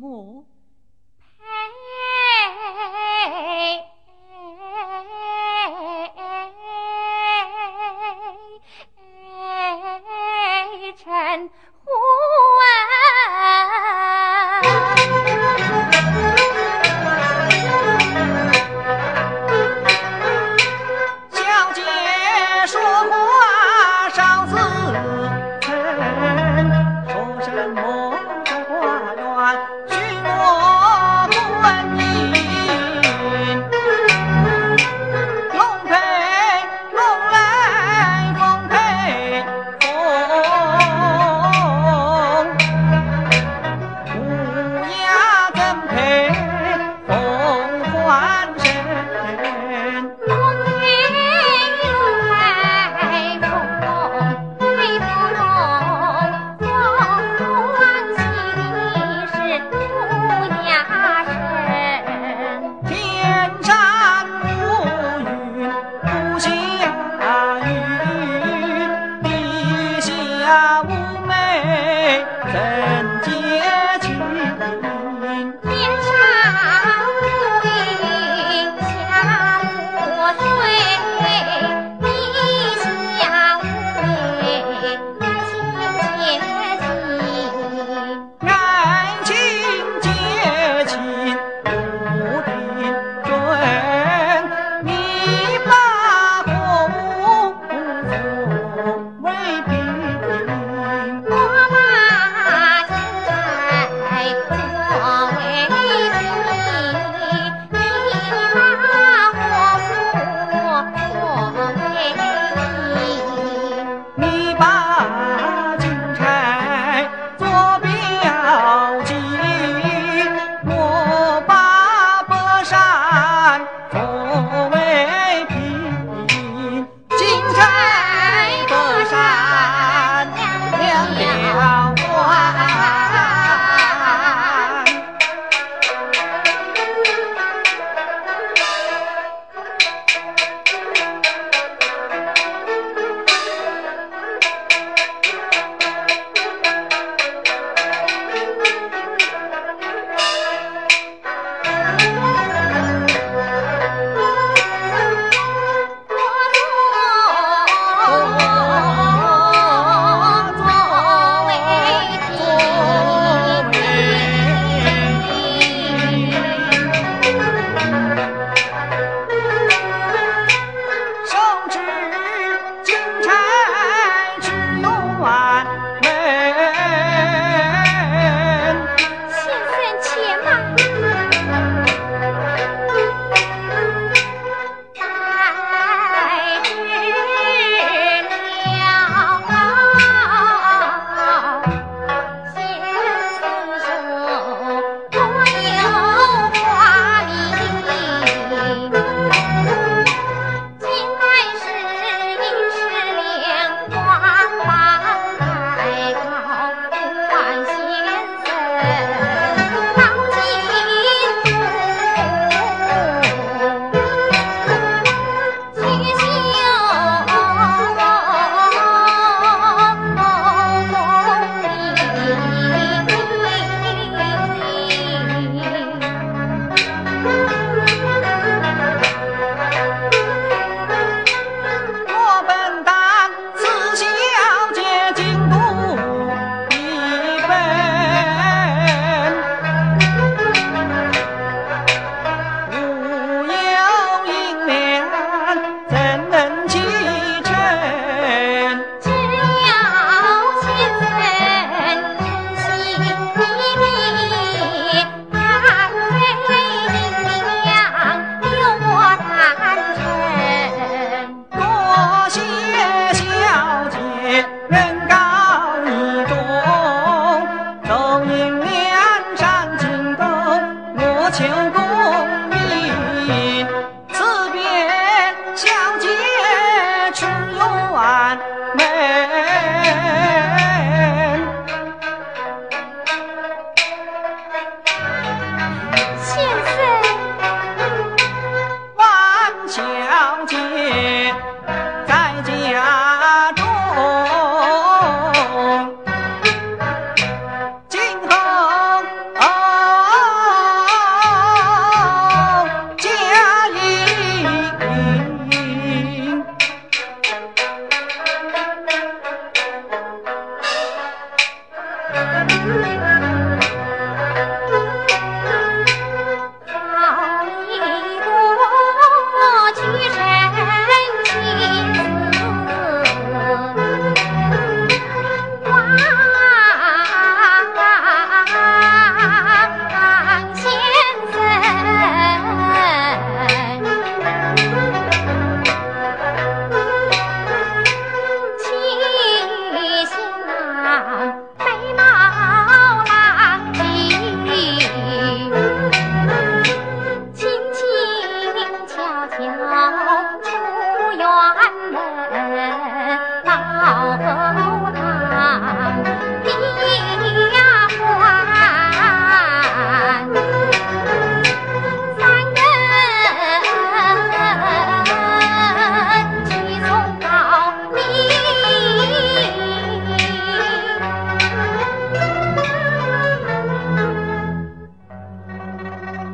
我陪臣。how 秋